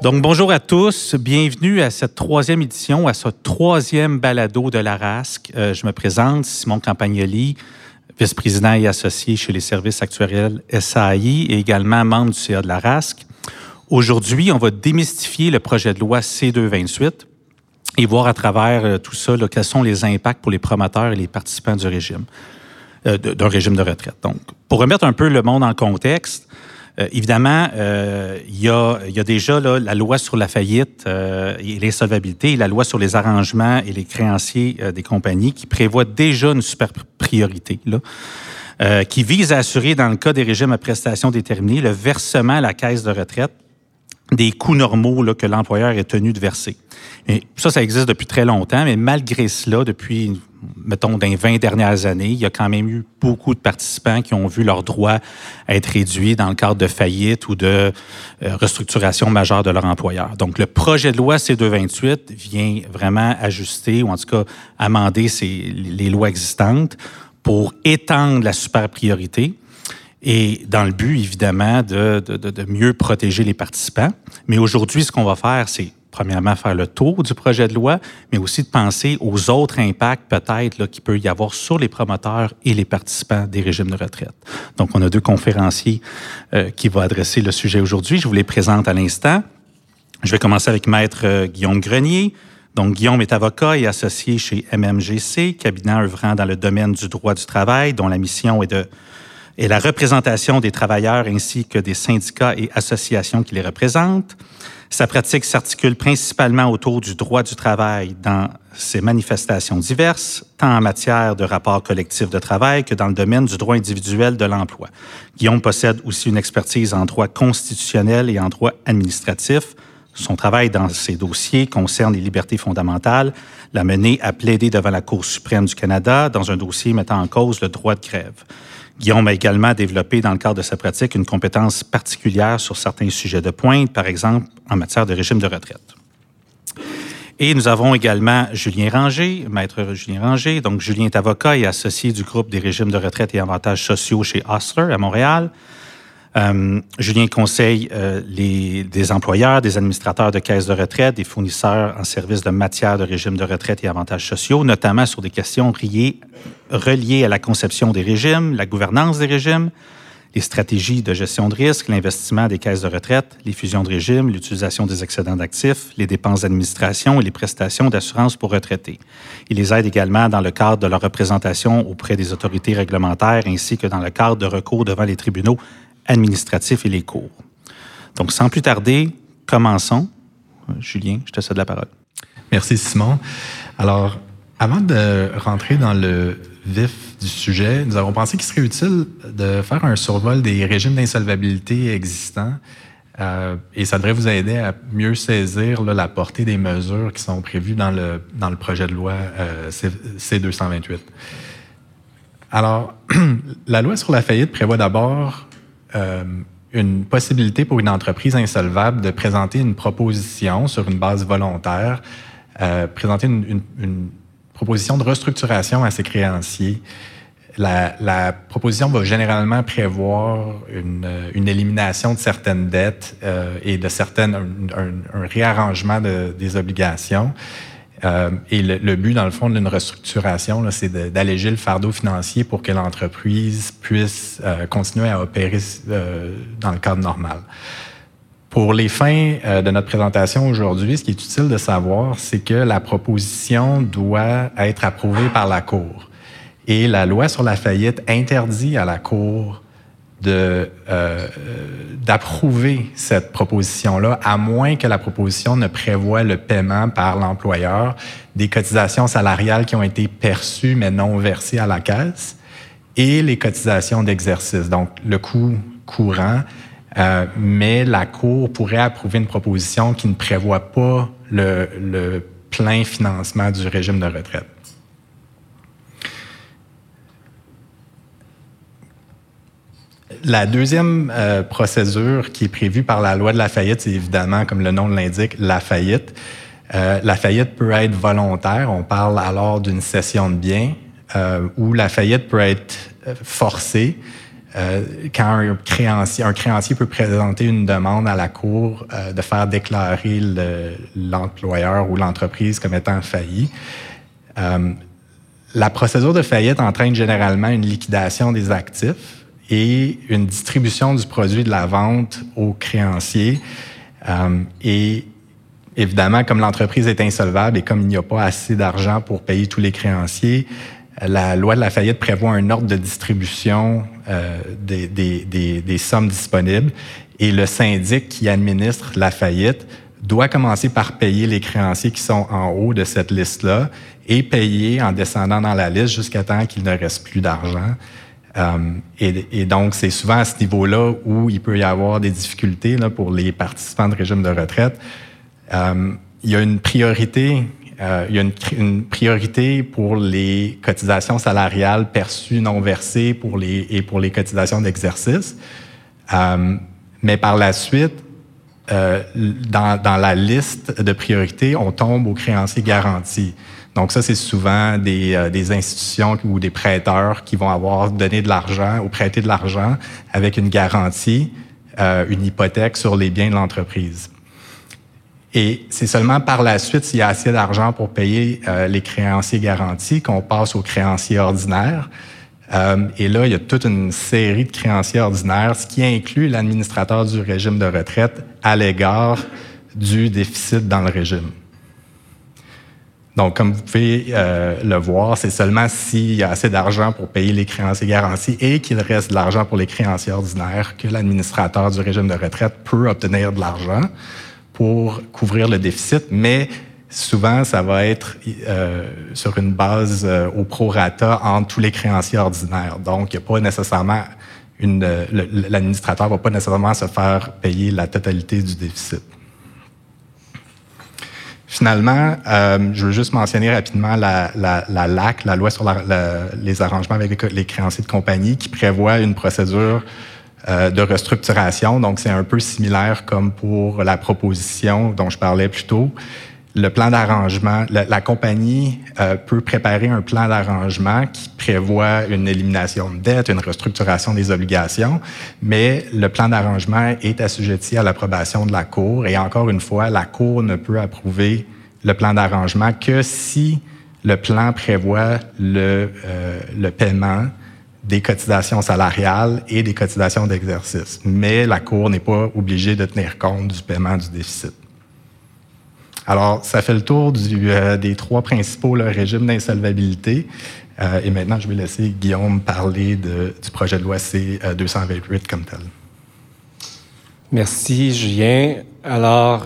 Donc, bonjour à tous. Bienvenue à cette troisième édition, à ce troisième balado de la RASC. Euh, je me présente, Simon Campagnoli, vice-président et associé chez les services actuariels SAI et également membre du CA de la RASC. Aujourd'hui, on va démystifier le projet de loi C228 et voir à travers euh, tout ça quels sont les impacts pour les promoteurs et les participants du régime, euh, d'un régime de retraite. Donc, pour remettre un peu le monde en contexte, euh, évidemment, euh, il y, a, déjà la loi sur la faillite euh, et l'insolvabilité la loi sur les arrangements et les créanciers des compagnies qui prévoit déjà une super priorité. Là, qui vise à assurer, dans le cas des régimes à prestations déterminées, le versement à la caisse de retraite des coûts normaux là, que l'employeur est tenu de verser. Ça, ça existe depuis très longtemps, mais malgré cela, depuis mettons, dans les 20 dernières années, il y a quand même eu beaucoup de participants qui ont vu leurs droits être réduits dans le cadre de faillite ou de euh, restructuration majeure de leur employeur. Donc, le projet de loi C-228 vient vraiment ajuster ou en tout cas amender les lois existantes pour étendre la super priorité et dans le but, évidemment, de, mieux protéger les participants. Mais aujourd'hui, ce qu'on va faire, c'est premièrement, faire le tour du projet de loi, mais aussi de penser aux autres impacts peut-être qu'il peut y avoir sur les promoteurs et les participants des régimes de retraite. Donc, on a deux conférenciers euh, qui vont adresser le sujet aujourd'hui. Je vous les présente à l'instant. Je vais commencer avec Maître euh, Guillaume Grenier. Donc, Guillaume est avocat et associé chez MMGC, cabinet œuvrant dans le domaine du droit du travail, dont la mission est de et la représentation des travailleurs ainsi que des syndicats et associations qui les représentent. Sa pratique s'articule principalement autour du droit du travail dans ses manifestations diverses, tant en matière de rapports collectifs de travail que dans le domaine du droit individuel de l'emploi. Guillaume possède aussi une expertise en droit constitutionnel et en droit administratif. Son travail dans ces dossiers concerne les libertés fondamentales, l'a mené à plaider devant la Cour suprême du Canada dans un dossier mettant en cause le droit de grève. Guillaume a également développé dans le cadre de sa pratique une compétence particulière sur certains sujets de pointe, par exemple en matière de régime de retraite. Et nous avons également Julien Ranger, maître Julien Ranger. Donc, Julien est avocat et associé du groupe des régimes de retraite et avantages sociaux chez Osler à Montréal. Euh, Julien conseille euh, des employeurs, des administrateurs de caisses de retraite, des fournisseurs en services de matière de régime de retraite et avantages sociaux, notamment sur des questions reliées à la conception des régimes, la gouvernance des régimes, les stratégies de gestion de risque, l'investissement des caisses de retraite, les fusions de régimes, l'utilisation des excédents d'actifs, les dépenses d'administration et les prestations d'assurance pour retraités. Il les aide également dans le cadre de leur représentation auprès des autorités réglementaires ainsi que dans le cadre de recours devant les tribunaux administratifs et les cours. Donc, sans plus tarder, commençons. Julien, je te cède la parole. Merci, Simon. Alors, avant de rentrer dans le vif du sujet, nous avons pensé qu'il serait utile de faire un survol des régimes d'insolvabilité existants euh, et ça devrait vous aider à mieux saisir la portée des mesures qui sont prévues dans le, dans le projet de loi euh, C228. Alors, la loi sur la faillite prévoit d'abord euh, une possibilité pour une entreprise insolvable de présenter une proposition sur une base volontaire, euh, présenter une, proposition de restructuration à ses créanciers. La, proposition va généralement prévoir une, élimination de certaines dettes euh, et de certaines un, réarrangement de, des obligations. Euh, et le, but, dans le fond, d'une restructuration, c'est d'alléger le fardeau financier pour que l'entreprise puisse euh, continuer à opérer euh, dans le cadre normal. Pour les fins de notre présentation aujourd'hui, ce qui est utile de savoir, c'est que la proposition doit être approuvée par la Cour. Et la loi sur la faillite interdit à la Cour euh, d'approuver cette proposition-là, à moins que la proposition ne prévoie le paiement par l'employeur des cotisations salariales qui ont été perçues mais non versées à la caisse et les cotisations d'exercice, donc le coût courant. Euh, mais la Cour pourrait approuver une proposition qui ne prévoit pas le plein financement du régime de retraite. La deuxième euh, procédure qui est prévue par la loi de la faillite, c'est évidemment, comme le nom l'indique, la faillite. Euh, la faillite peut être volontaire. On parle alors d'une cession de biens euh, ou la faillite peut être euh, forcée. quand un créancier, peut présenter une demande à la Cour de faire déclarer l'employeur ou l'entreprise comme étant failli. La procédure de faillite entraîne généralement une liquidation des actifs et une distribution du produit de la vente au créancier. et évidemment, comme l'entreprise est insolvable et comme il n'y a pas assez d'argent pour payer tous les créanciers, la loi de la faillite prévoit un ordre de distribution euh, des, des, sommes disponibles et le syndic qui administre la faillite doit commencer par payer les créanciers qui sont en haut de cette liste-là et payer en descendant dans la liste jusqu'à temps qu'il ne reste plus d'argent. Euh, et, donc, c'est souvent à ce niveau-là où il peut y avoir des difficultés pour les participants de régime de retraite. Euh, il y a une priorité euh, il y a une, priorité pour les cotisations salariales perçues non versées pour les, et pour les cotisations d'exercice. Mais par la suite, dans, dans, la liste de priorités, on tombe aux créanciers garantis. Donc ça, c'est souvent des, euh, des, institutions ou des prêteurs qui vont avoir donné de l'argent ou prêté de l'argent avec une garantie, euh, une hypothèque sur les biens de l'entreprise. Et c'est seulement par la suite, s'il y a assez d'argent pour payer euh, les créanciers garantis, qu'on passe aux créanciers ordinaires. Et là, il y a toute une série de créanciers ordinaires, ce qui inclut l'administrateur du régime de retraite à l'égard du déficit dans le régime. Donc, comme vous pouvez euh, le voir, c'est seulement s'il y a assez d'argent pour payer les créanciers garantis et qu'il reste de l'argent pour les créanciers ordinaires que l'administrateur du régime de retraite peut obtenir de l'argent pour couvrir le déficit, mais souvent, ça va être euh, sur une base euh, au prorata entre tous les créanciers ordinaires. Donc, il n'y a pas nécessairement une, l'administrateur va pas nécessairement se faire payer la totalité du déficit. Finalement, euh, je veux juste mentionner rapidement la, la, la LAC, la loi sur les arrangements avec les créanciers de compagnie, qui prévoit une procédure euh, de restructuration. Donc, c'est un peu similaire comme pour la proposition dont je parlais plus tôt. Le plan d'arrangement, la, compagnie euh, peut préparer un plan d'arrangement qui prévoit une élimination de dette, une restructuration des obligations, mais le plan d'arrangement est assujetti à l'approbation de la Cour. Et encore une fois, la Cour ne peut approuver le plan d'arrangement que si le plan prévoit le, euh, le paiement des cotisations salariales et des cotisations d'exercice. Mais la Cour n'est pas obligée de tenir compte du paiement du déficit. Alors, ça fait le tour euh, des trois principaux régimes d'insolvabilité. Euh, et maintenant, je vais laisser Guillaume parler de, du projet de loi C-228 euh, comme tel. Merci, Julien. Alors,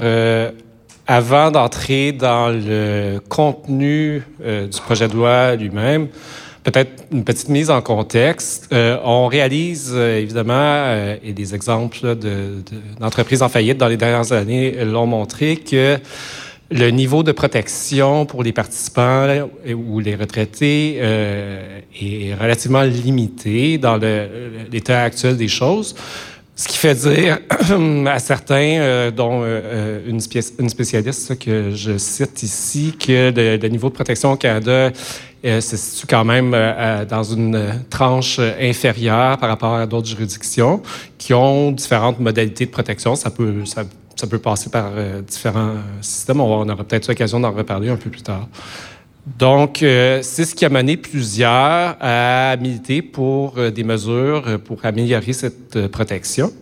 avant d'entrer dans le contenu du projet de loi lui-même, Peut-être une petite mise en contexte. On réalise évidemment, et des exemples d'entreprises de, en faillite dans les dernières années l'ont montré, que le niveau de protection pour les participants ou les retraités est relativement limité dans l'état actuel des choses. Ce qui fait dire à certains, dont une, spécialiste que je cite ici, que le, niveau de protection au Canada euh, se situe quand même euh, euh, dans une tranche inférieure par rapport à d'autres juridictions qui ont différentes modalités de protection. Ça peut, peut passer par différents systèmes. On, aura peut-être l'occasion d'en reparler un peu plus tard. Donc, c'est ce qui a mené plusieurs à militer pour des mesures pour améliorer cette protection.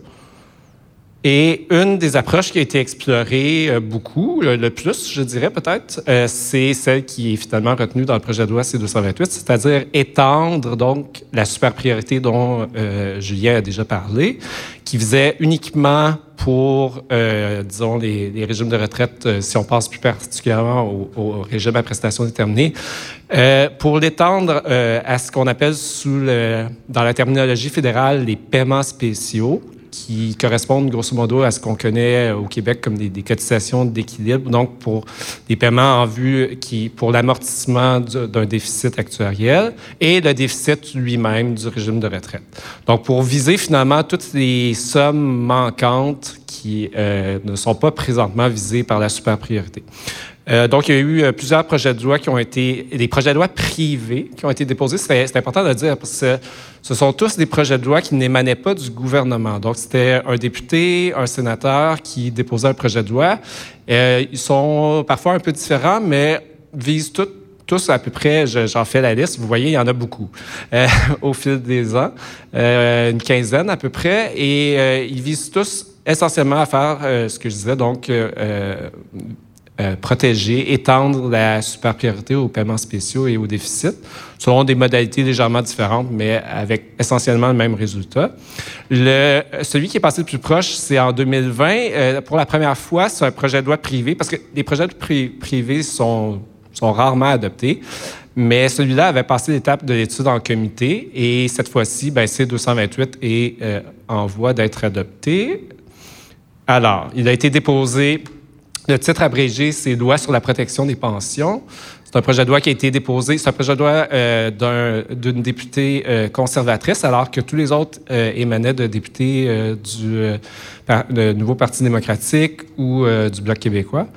Et une des approches qui a été explorée euh, beaucoup, le, plus, je dirais peut-être, euh, c'est celle qui est finalement retenue dans le projet de loi C-228, c'est-à-dire étendre donc la super priorité dont euh, Julien a déjà parlé, qui visait uniquement pour, disons, les, les, régimes de retraite, si on pense plus particulièrement au, au régime à prestations déterminées, pour l'étendre à ce qu'on appelle sous le, dans la terminologie fédérale les paiements spéciaux qui correspondent grosso modo à ce qu'on connaît au Québec comme des, cotisations d'équilibre, donc pour des paiements en vue qui, pour l'amortissement d'un déficit actuariel et le déficit lui-même du régime de retraite. Donc pour viser finalement toutes les sommes manquantes qui euh, ne sont pas présentement visées par la super priorité. Euh, donc, il y a eu euh, plusieurs projets de loi qui ont été, des projets de loi privés qui ont été déposés. C'est important de le dire parce que ce sont tous des projets de loi qui n'émanaient pas du gouvernement. Donc, c'était un député, un sénateur qui déposait un projet de loi. Euh, ils sont parfois un peu différents, mais visent tous à peu près, j'en fais la liste, vous voyez, il y en a beaucoup au fil des ans, une quinzaine à peu près, et ils visent tous essentiellement à faire ce que je disais, donc protéger, étendre la super priorité aux paiements spéciaux et aux déficits, selon des modalités légèrement différentes, mais avec essentiellement le même résultat. Celui qui est passé le plus proche, c'est en 2020. pour la première fois, c'est un projet de loi privé, parce que les projets privés sont rarement adoptés. Mais celui-là avait passé l'étape de l'étude en comité et cette fois-ci, ben, C228 est euh, en voie d'être adopté. Alors, il a été déposé, le titre abrégé, c'est Loi sur la protection des pensions. C'est un projet de loi qui a été déposé, c'est un projet de loi euh, d'une députée euh, conservatrice, alors que tous les autres émanaient de députés du Nouveau Parti démocratique ou du Bloc québécois.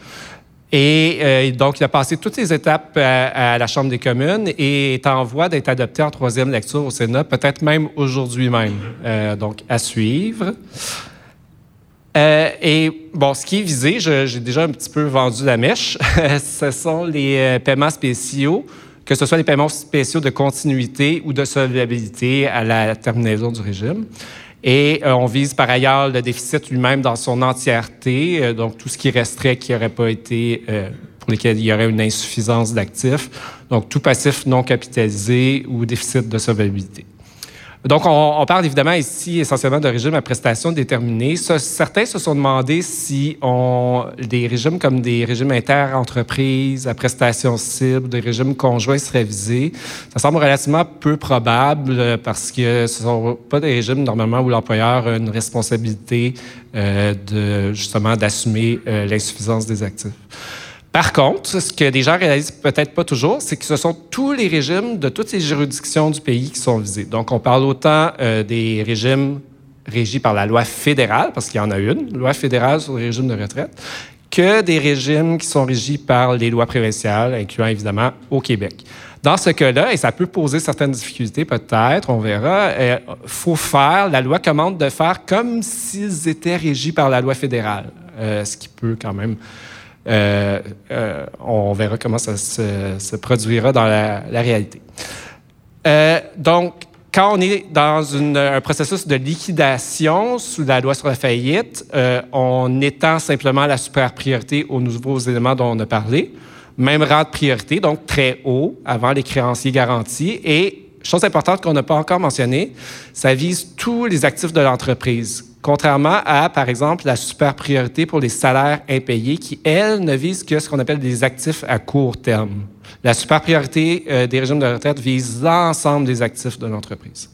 Et euh, donc, il a passé toutes les étapes à, la Chambre des communes et est en voie d'être adopté en troisième lecture au Sénat, peut-être même aujourd'hui même. Euh, donc, à suivre. Euh, et bon, ce qui est visé, j'ai déjà un petit peu vendu la mèche, ce sont les paiements spéciaux, que ce soit les paiements spéciaux de continuité ou de solvabilité à la terminaison du régime. Et euh, on vise par ailleurs le déficit lui-même dans son entièreté, euh, donc tout ce qui resterait qui n'aurait pas été, euh, pour lesquels il y aurait une insuffisance d'actifs, donc tout passif non capitalisé ou déficit de solvabilité. Donc, on, parle évidemment ici essentiellement de régimes à prestations déterminées. certains se sont demandé si on, des régimes comme des régimes inter-entreprises à prestations cibles, des régimes conjoints seraient visés. Ça semble relativement peu probable euh, parce que ce ne sont pas des régimes normalement où l'employeur a une responsabilité euh, de justement d'assumer euh, l'insuffisance des actifs. Par contre, ce que les gens réalisent peut-être pas toujours, c'est que ce sont tous les régimes de toutes les juridictions du pays qui sont visés. Donc, on parle autant euh, des régimes régis par la loi fédérale, parce qu'il y en a une, loi fédérale sur les régimes de retraite, que des régimes qui sont régis par les lois provinciales, incluant évidemment au Québec. Dans ce cas-là, et ça peut poser certaines difficultés peut-être, on verra, il euh, faut faire, la loi commande de faire comme s'ils étaient régis par la loi fédérale, euh, ce qui peut quand même euh, euh, on verra comment ça se, produira dans la, réalité. Euh, donc, quand on est dans un processus de liquidation sous la loi sur la faillite, on étend simplement la super priorité aux nouveaux éléments dont on a parlé. Même rang de priorité, donc très haut, avant les créanciers garantis. Et, chose importante qu'on n'a pas encore mentionnée, ça vise tous les actifs de l'entreprise Contrairement à, par exemple, la super priorité pour les salaires impayés qui, elle, ne vise que ce qu'on appelle des actifs à court terme. La super priorité euh, des régimes de retraite vise l'ensemble des actifs de l'entreprise.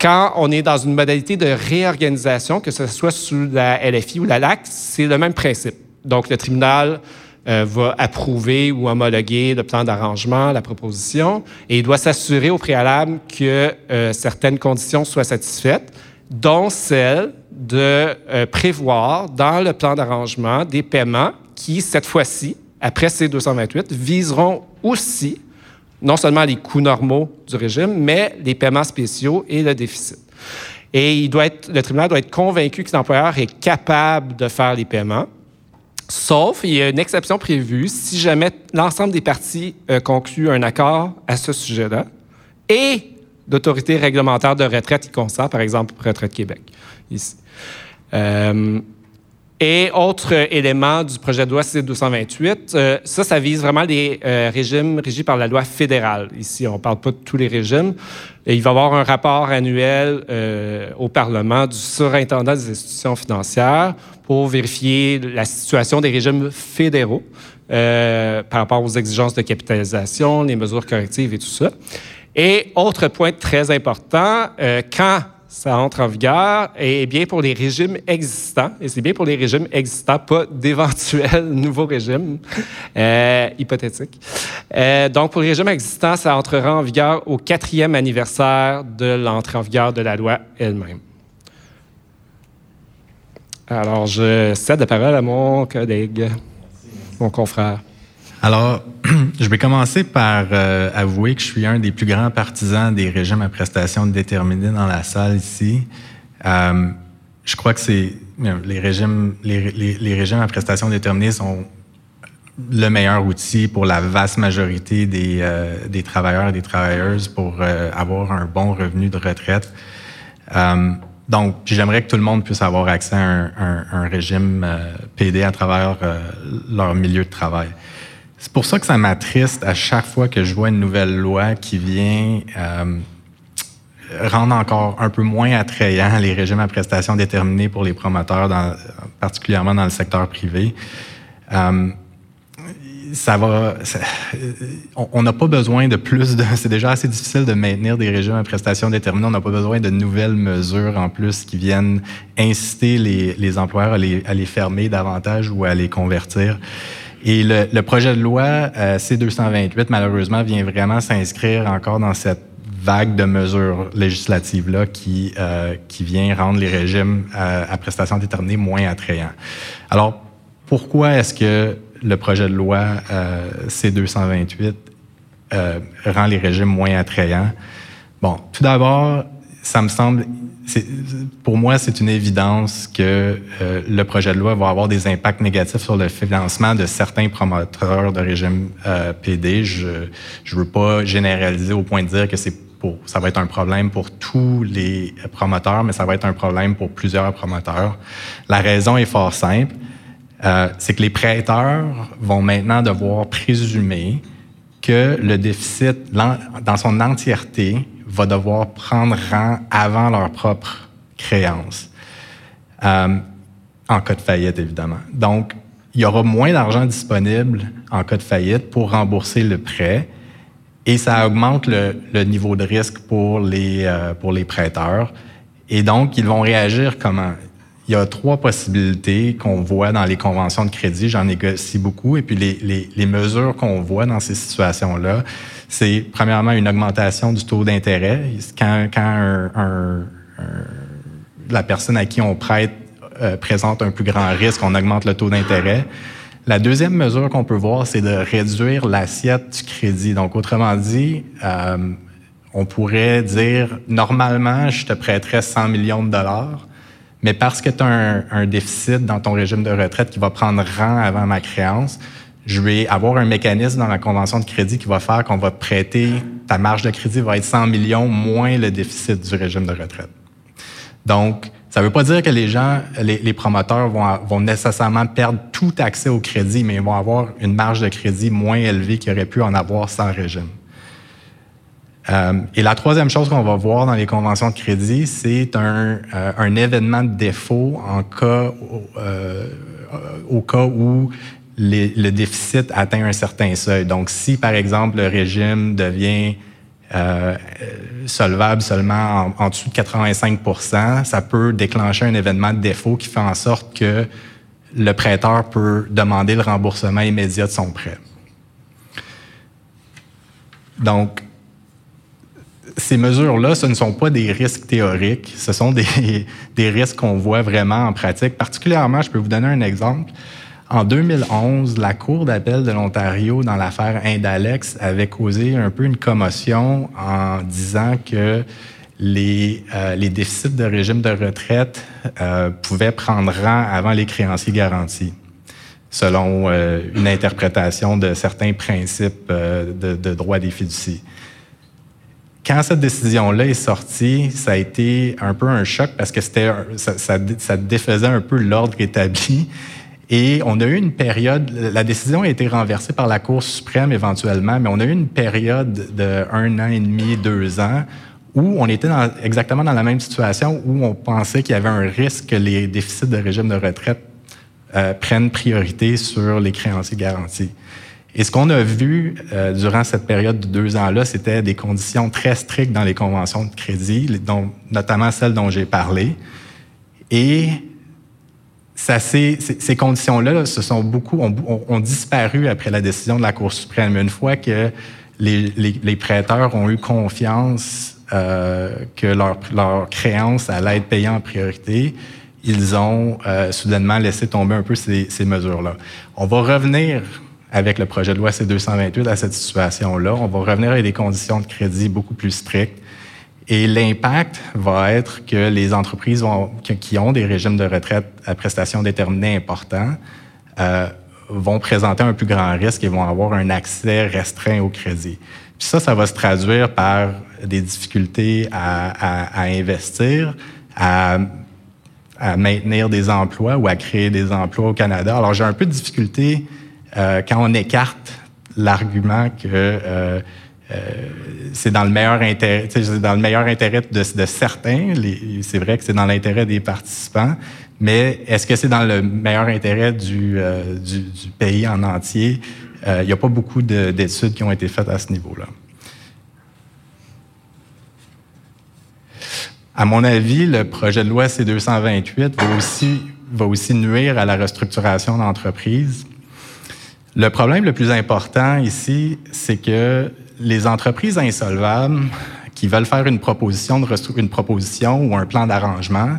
Quand on est dans une modalité de réorganisation, que ce soit sous la LFI ou la LAC, c'est le même principe. Donc, le tribunal euh, va approuver ou homologuer le plan d'arrangement, la proposition, et il doit s'assurer au préalable que euh, certaines conditions soient satisfaites dont celle de euh, prévoir dans le plan d'arrangement des paiements qui, cette fois-ci, après C228, viseront aussi non seulement les coûts normaux du régime, mais les paiements spéciaux et le déficit. Et il doit être, le tribunal doit être convaincu que l'employeur est capable de faire les paiements, sauf, il y a une exception prévue, si jamais l'ensemble des parties euh, conclut un accord à ce sujet-là, et d'autorité réglementaire de retraite qui consent, par exemple Retraite Québec, ici. Euh, et autre élément du projet de loi C-228, euh, ça, ça vise vraiment les euh, régimes régis par la loi fédérale. Ici, on ne parle pas de tous les régimes. Il va y avoir un rapport annuel au Parlement du surintendant des institutions financières pour vérifier la situation des régimes fédéraux par rapport aux exigences de capitalisation, les mesures correctives et tout ça. Et autre point très important, euh, quand ça entre en vigueur, et bien pour les régimes existants, et c'est bien pour les régimes existants, pas d'éventuels nouveaux régimes euh, hypothétiques. Euh, donc, pour les régimes existants, ça entrera en vigueur au quatrième anniversaire de l'entrée en vigueur de la loi elle-même. Alors, je cède la parole à mon collègue. mon confrère. Alors, je vais commencer par euh, avouer que je suis un des plus grands partisans des régimes à prestations déterminées dans la salle ici. Euh, je crois que c'est les régimes, les, régimes à prestations déterminées sont le meilleur outil pour la vaste majorité des, euh, des travailleurs et des travailleuses pour avoir un bon revenu de retraite. Donc, j'aimerais que tout le monde puisse avoir accès à un, régime PD à travers leur milieu de travail. C'est pour ça que ça m'attriste à chaque fois que je vois une nouvelle loi qui vient euh, rendre encore un peu moins attrayant les régimes à prestations déterminées pour les promoteurs, particulièrement dans le secteur privé. Euh, ça va. on n'a pas besoin de plus de. C'est déjà assez difficile de maintenir des régimes à prestations déterminées. On n'a pas besoin de nouvelles mesures en plus qui viennent inciter les, employeurs à les, fermer davantage ou à les convertir. Et le, projet de loi euh, C-228, malheureusement, vient vraiment s'inscrire encore dans cette vague de mesures législatives-là qui, euh, qui vient rendre les régimes euh, à prestations déterminées moins attrayants. Alors, pourquoi est-ce que le projet de loi C-228 rend les régimes moins attrayants? Bon, tout d'abord, ça me semble pour moi, c'est une évidence que euh, le projet de loi va avoir des impacts négatifs sur le financement de certains promoteurs de régime euh, PD. Je ne veux pas généraliser au point de dire que ça va être un problème pour tous les promoteurs, mais ça va être un problème pour plusieurs promoteurs. La raison est fort simple. Euh, c'est que les prêteurs vont maintenant devoir présumer que le déficit, dans son entièreté, va devoir prendre rang avant leur propre créance. Euh, en cas de faillite, évidemment. Donc, il y aura moins d'argent disponible en cas de faillite pour rembourser le prêt et ça augmente le, niveau de risque pour les, euh, pour les prêteurs. Et donc, ils vont réagir comment? Il y a trois possibilités qu'on voit dans les conventions de crédit. J'en négocie beaucoup. Et puis, les, mesures qu'on voit dans ces situations-là, c'est premièrement une augmentation du taux d'intérêt. Quand, quand la personne à qui on prête euh, présente un plus grand risque, on augmente le taux d'intérêt. La deuxième mesure qu'on peut voir, c'est de réduire l'assiette du crédit. Donc, autrement dit, euh, on pourrait dire, normalement, je te prêterais 100 millions de dollars, mais parce que tu as un, déficit dans ton régime de retraite qui va prendre rang avant ma créance, je vais avoir un mécanisme dans la convention de crédit qui va faire qu'on va prêter, ta marge de crédit va être 100 millions moins le déficit du régime de retraite. Donc, ça ne veut pas dire que les gens, les, promoteurs vont, vont, nécessairement perdre tout accès au crédit, mais ils vont avoir une marge de crédit moins élevée qu'ils auraient pu en avoir sans régime. Euh, et la troisième chose qu'on va voir dans les conventions de crédit, c'est un, euh, événement de défaut en cas, euh, au cas où le déficit atteint un certain seuil. Donc, si, par exemple, le régime devient solvable seulement en, dessous de 85% ça peut déclencher un événement de défaut qui fait en sorte que le prêteur peut demander le remboursement immédiat de son prêt. Donc, ces mesures-là, ce ne sont pas des risques théoriques, ce sont des, des risques qu'on voit vraiment en pratique. Particulièrement, je peux vous donner un exemple. En 2011, la Cour d'appel de l'Ontario, dans l'affaire Indalex, avait causé un peu une commotion en disant que les, euh, les déficits de régime de retraite euh, pouvaient prendre rang avant les créanciers garantis, selon euh, une interprétation de certains principes de, de, droit des fiducies. Quand cette décision-là est sortie, ça a été un peu un choc parce que c'était ça, ça, défaisait un peu l'ordre établi et on a eu une période, la décision a été renversée par la Cour suprême éventuellement, mais on a eu une période de un an et demi, deux ans, où on était exactement dans la même situation, où on pensait qu'il y avait un risque que les déficits de régime de retraite euh, prennent priorité sur les créanciers garantis. Et ce qu'on a vu euh, durant cette période de deux ans-là, c'était des conditions très strictes dans les conventions de crédit, dont, notamment celles dont j'ai parlé. Et ça, ces, conditions-là se sont beaucoup ont, disparu après la décision de la Cour suprême. Une fois que les, prêteurs ont eu confiance euh, que leur, leur créance allait être payée en priorité, ils ont euh, soudainement laissé tomber un peu ces mesures-là. On va revenir avec le projet de loi C-228 à cette situation-là. On va revenir avec des conditions de crédit beaucoup plus strictes. Et l'impact va être que les entreprises qui ont des régimes de retraite à prestations déterminées importants euh, vont présenter un plus grand risque et vont avoir un accès restreint au crédit. Puis ça, ça va se traduire par des difficultés à investir, à, à, maintenir des emplois ou à créer des emplois au Canada. Alors, j'ai un peu de difficulté euh, quand on écarte l'argument que euh, euh, c'est dans le meilleur intérêt, dans le meilleur intérêt de, certains. C'est vrai que c'est dans l'intérêt des participants, mais est-ce que c'est dans le meilleur intérêt du, pays en entier? Il n'y a pas beaucoup d'études qui ont été faites à ce niveau-là. À mon avis, le projet de loi C-228 va aussi, va aussi nuire à la restructuration d'entreprises. Le problème le plus important ici, c'est que les entreprises insolvables qui veulent faire une proposition, une proposition ou un plan d'arrangement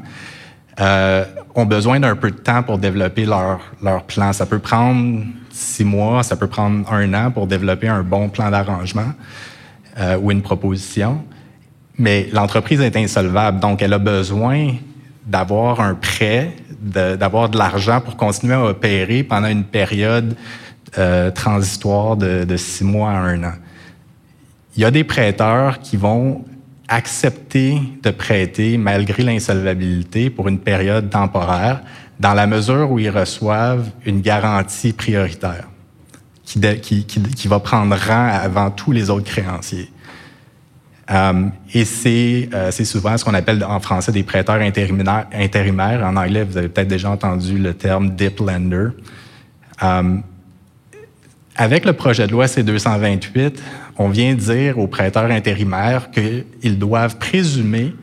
euh, ont besoin d'un peu de temps pour développer leur, leur plan. Ça peut prendre six mois, ça peut prendre un an pour développer un bon plan d'arrangement euh, ou une proposition. Mais l'entreprise est insolvable, donc elle a besoin d'avoir un prêt, d'avoir de, de l'argent pour continuer à opérer pendant une période euh, transitoire de, six mois à un an il y a des prêteurs qui vont accepter de prêter malgré l'insolvabilité pour une période temporaire, dans la mesure où ils reçoivent une garantie prioritaire qui, va prendre rang avant tous les autres créanciers. Um, et c'est euh, souvent ce qu'on appelle en français des prêteurs intérimaires. En anglais, vous avez peut-être déjà entendu le terme dip lender. Um, avec le projet de loi C-228, on vient dire aux prêteurs intérimaires qu'ils doivent présumer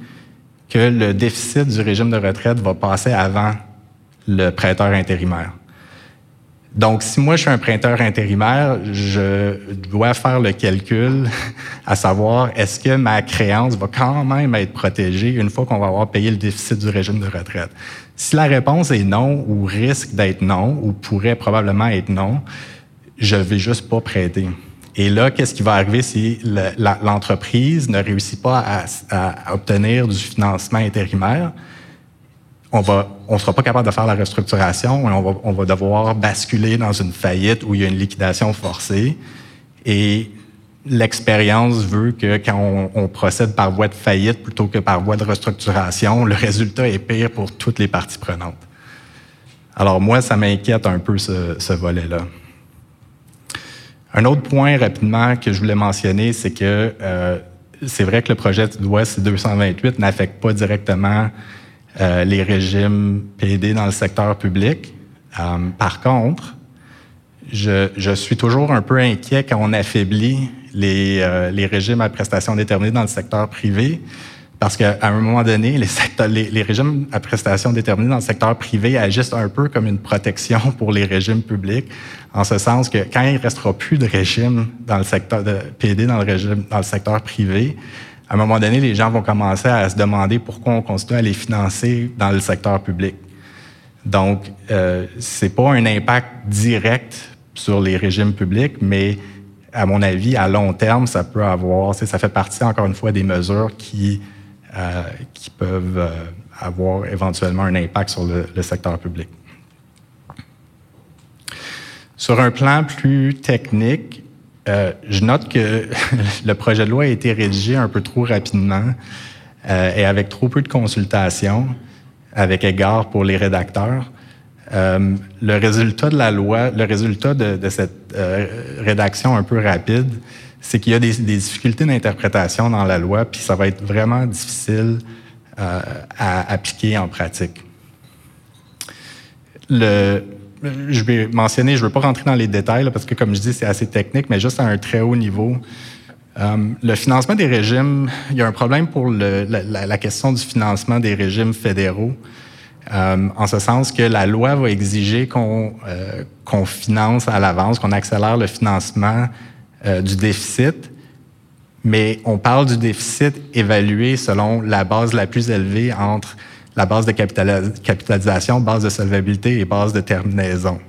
que le déficit du régime de retraite va passer avant le prêteur intérimaire. Donc, si moi je suis un prêteur intérimaire, je dois faire le calcul à savoir est-ce que ma créance va quand même être protégée une fois qu'on va avoir payé le déficit du régime de retraite? Si la réponse est non ou risque d'être non ou pourrait probablement être non, je vais juste pas prêter. Et là, qu'est-ce qui va arriver si l'entreprise ne réussit pas à, obtenir du financement intérimaire? On va, on sera pas capable de faire la restructuration et on va, on devoir basculer dans une faillite où il y a une liquidation forcée. Et l'expérience veut que quand on, procède par voie de faillite plutôt que par voie de restructuration, le résultat est pire pour toutes les parties prenantes. Alors moi, ça m'inquiète un peu ce volet-là. Un autre point rapidement que je voulais mentionner, c'est que euh, c'est vrai que le projet de loi C-228 n'affecte pas directement euh, les régimes PD dans le secteur public. Euh, par contre, je, je, suis toujours un peu inquiet quand on affaiblit les, euh, les régimes à prestations déterminées dans le secteur privé parce qu'à un moment donné, les, régimes à prestations déterminées dans le secteur privé agissent un peu comme une protection pour les régimes publics, en ce sens que quand il ne restera plus de régime dans le secteur de PD dans le secteur privé, à un moment donné, les gens vont commencer à se demander pourquoi on continue à les financer dans le secteur public. Donc, euh, c'est pas un impact direct sur les régimes publics, mais à mon avis, à long terme, ça peut avoir, ça fait partie encore une fois des mesures qui qui peuvent euh, avoir éventuellement un impact sur le, secteur public. Sur un plan plus technique, euh, je note que le projet de loi a été rédigé un peu trop rapidement euh, et avec trop peu de consultations, avec égard pour les rédacteurs. Euh, le résultat de la loi, le résultat de cette rédaction un peu rapide, c'est qu'il y a des, difficultés d'interprétation dans la loi, puis ça va être vraiment difficile euh, à appliquer en pratique. Je vais mentionner, je ne veux pas rentrer dans les détails, parce que comme je dis, c'est assez technique, mais juste à un très haut niveau. Euh, le financement des régimes, il y a un problème pour la, question du financement des régimes fédéraux, euh, en ce sens que la loi va exiger qu'on finance à l'avance, qu'on accélère le financement euh, du déficit, mais on parle du déficit évalué selon la base la plus élevée entre la base de capitalisation, base de solvabilité et base de terminaison.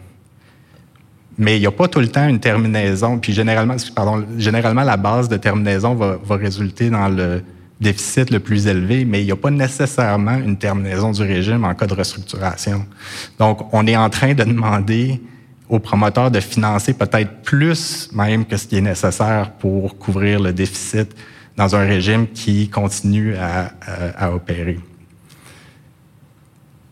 Mais il n'y a pas tout le temps une terminaison. Puis généralement, pardon, généralement la base de terminaison va, va résulter dans le déficit le plus élevé, mais il n'y a pas nécessairement une terminaison du régime en cas de restructuration. Donc, on est en train de demander aux promoteurs de financer peut-être plus même que ce qui est nécessaire pour couvrir le déficit dans un régime qui continue à, opérer.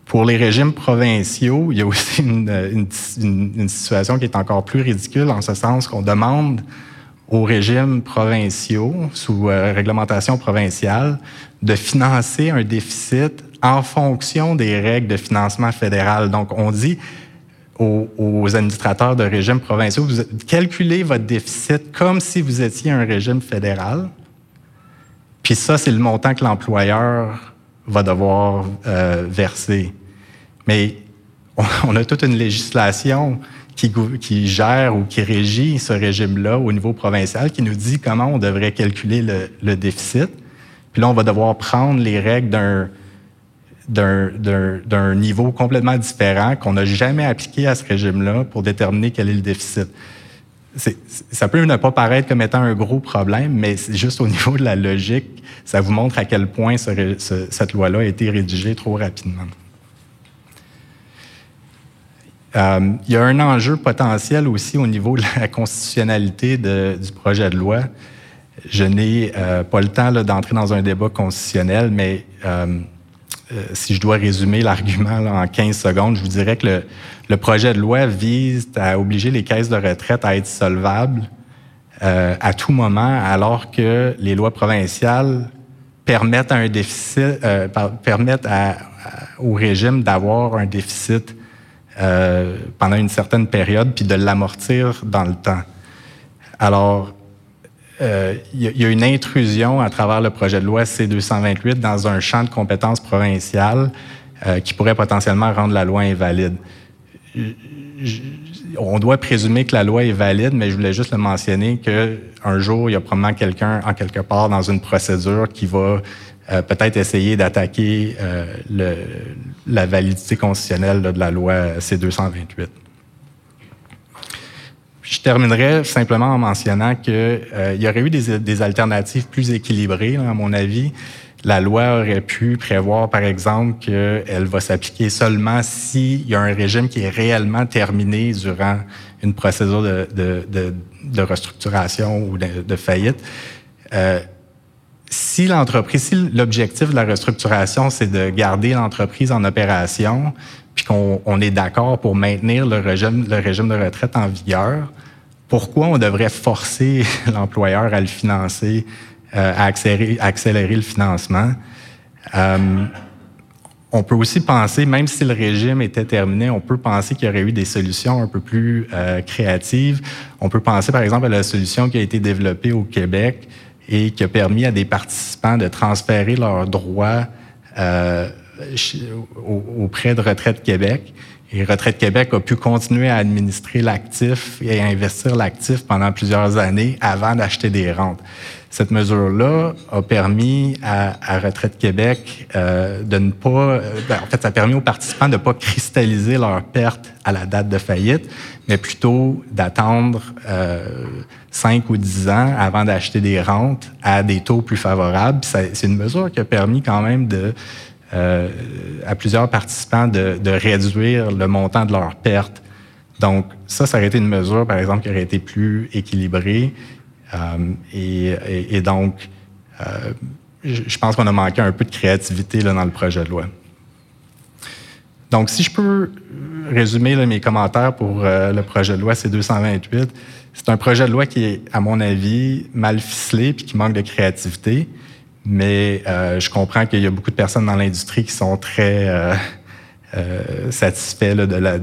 Pour les régimes provinciaux, il y a aussi une, situation qui est encore plus ridicule en ce sens qu'on demande aux régimes provinciaux, sous euh, réglementation provinciale, de financer un déficit en fonction des règles de financement fédéral. Donc, on dit aux, administrateurs de régimes provinciaux, vous calculez votre déficit comme si vous étiez un régime fédéral. Puis ça, c'est le montant que l'employeur va devoir euh, verser. Mais on, a toute une législation qui, gère ou qui régit ce régime-là au niveau provincial, qui nous dit comment on devrait calculer le, le déficit. Puis là, on va devoir prendre les règles d'un d'un niveau complètement différent qu'on n'a jamais appliqué à ce régime-là pour déterminer quel est le déficit. ça peut ne pas paraître comme étant un gros problème, mais juste au niveau de la logique, ça vous montre à quel point cette loi-là a été rédigée trop rapidement. Euh, il y a un enjeu potentiel aussi au niveau de la constitutionnalité du projet de loi. Je n'ai euh, pas le temps d'entrer dans un débat constitutionnel, mais euh, si je dois résumer l'argument en 15 secondes, je vous dirais que le, projet de loi vise à obliger les caisses de retraite à être solvables euh, à tout moment, alors que les lois provinciales permettent un déficit, euh, permettent au régime d'avoir un déficit pendant une certaine période puis de l'amortir dans le temps. Alors, euh, il y, a une intrusion à travers le projet de loi C-228 dans un champ de compétences provinciales euh, qui pourrait potentiellement rendre la loi invalide. on doit présumer que la loi est valide, mais je voulais juste le mentionner qu'un jour, il y a probablement quelqu'un en quelque part dans une procédure qui va euh, peut-être essayer d'attaquer la validité constitutionnelle de la loi C-228. Je terminerai simplement en mentionnant qu'il euh, y aurait eu des, alternatives plus équilibrées, à mon avis. La loi aurait pu prévoir, par exemple, qu'elle va s'appliquer seulement s'il y a un régime qui est réellement terminé durant une procédure de, de, de, restructuration ou de, faillite. Euh, si l'entreprise, si l'objectif de la restructuration, c'est de garder l'entreprise en opération, puis qu'on est d'accord pour maintenir le régime, le régime de retraite en vigueur, pourquoi on devrait forcer l'employeur à le financer, euh, à, accélérer, le financement? Euh, on peut aussi penser, même si le régime était terminé, on peut penser qu'il y aurait eu des solutions un peu plus euh, créatives. On peut penser, par exemple, à la solution qui a été développée au Québec et qui a permis à des participants de transférer leurs droits auprès de Retraite Québec. Et Retraite Québec a pu continuer à administrer l'actif et à investir l'actif pendant plusieurs années avant d'acheter des rentes. Cette mesure-là a permis à, Retraite Québec euh, de ne pas... Euh, ben, en fait, ça a permis aux participants de ne pas cristalliser leurs pertes à la date de faillite, mais plutôt d'attendre euh, 5 ou 10 ans avant d'acheter des rentes à des taux plus favorables. C'est une mesure qui a permis quand même de euh, à plusieurs participants de, réduire le montant de leurs pertes. Donc, ça, ça aurait été une mesure, par exemple, qui aurait été plus équilibrée. Euh, et, donc, euh, je pense qu'on a manqué un peu de créativité là, dans le projet de loi. Donc, si je peux résumer mes commentaires pour le projet de loi C-228, c'est un projet de loi qui est, à mon avis, mal ficelé puis qui manque de créativité. Mais euh, je comprends qu'il y a beaucoup de personnes dans l'industrie qui sont très euh, euh, satisfaits de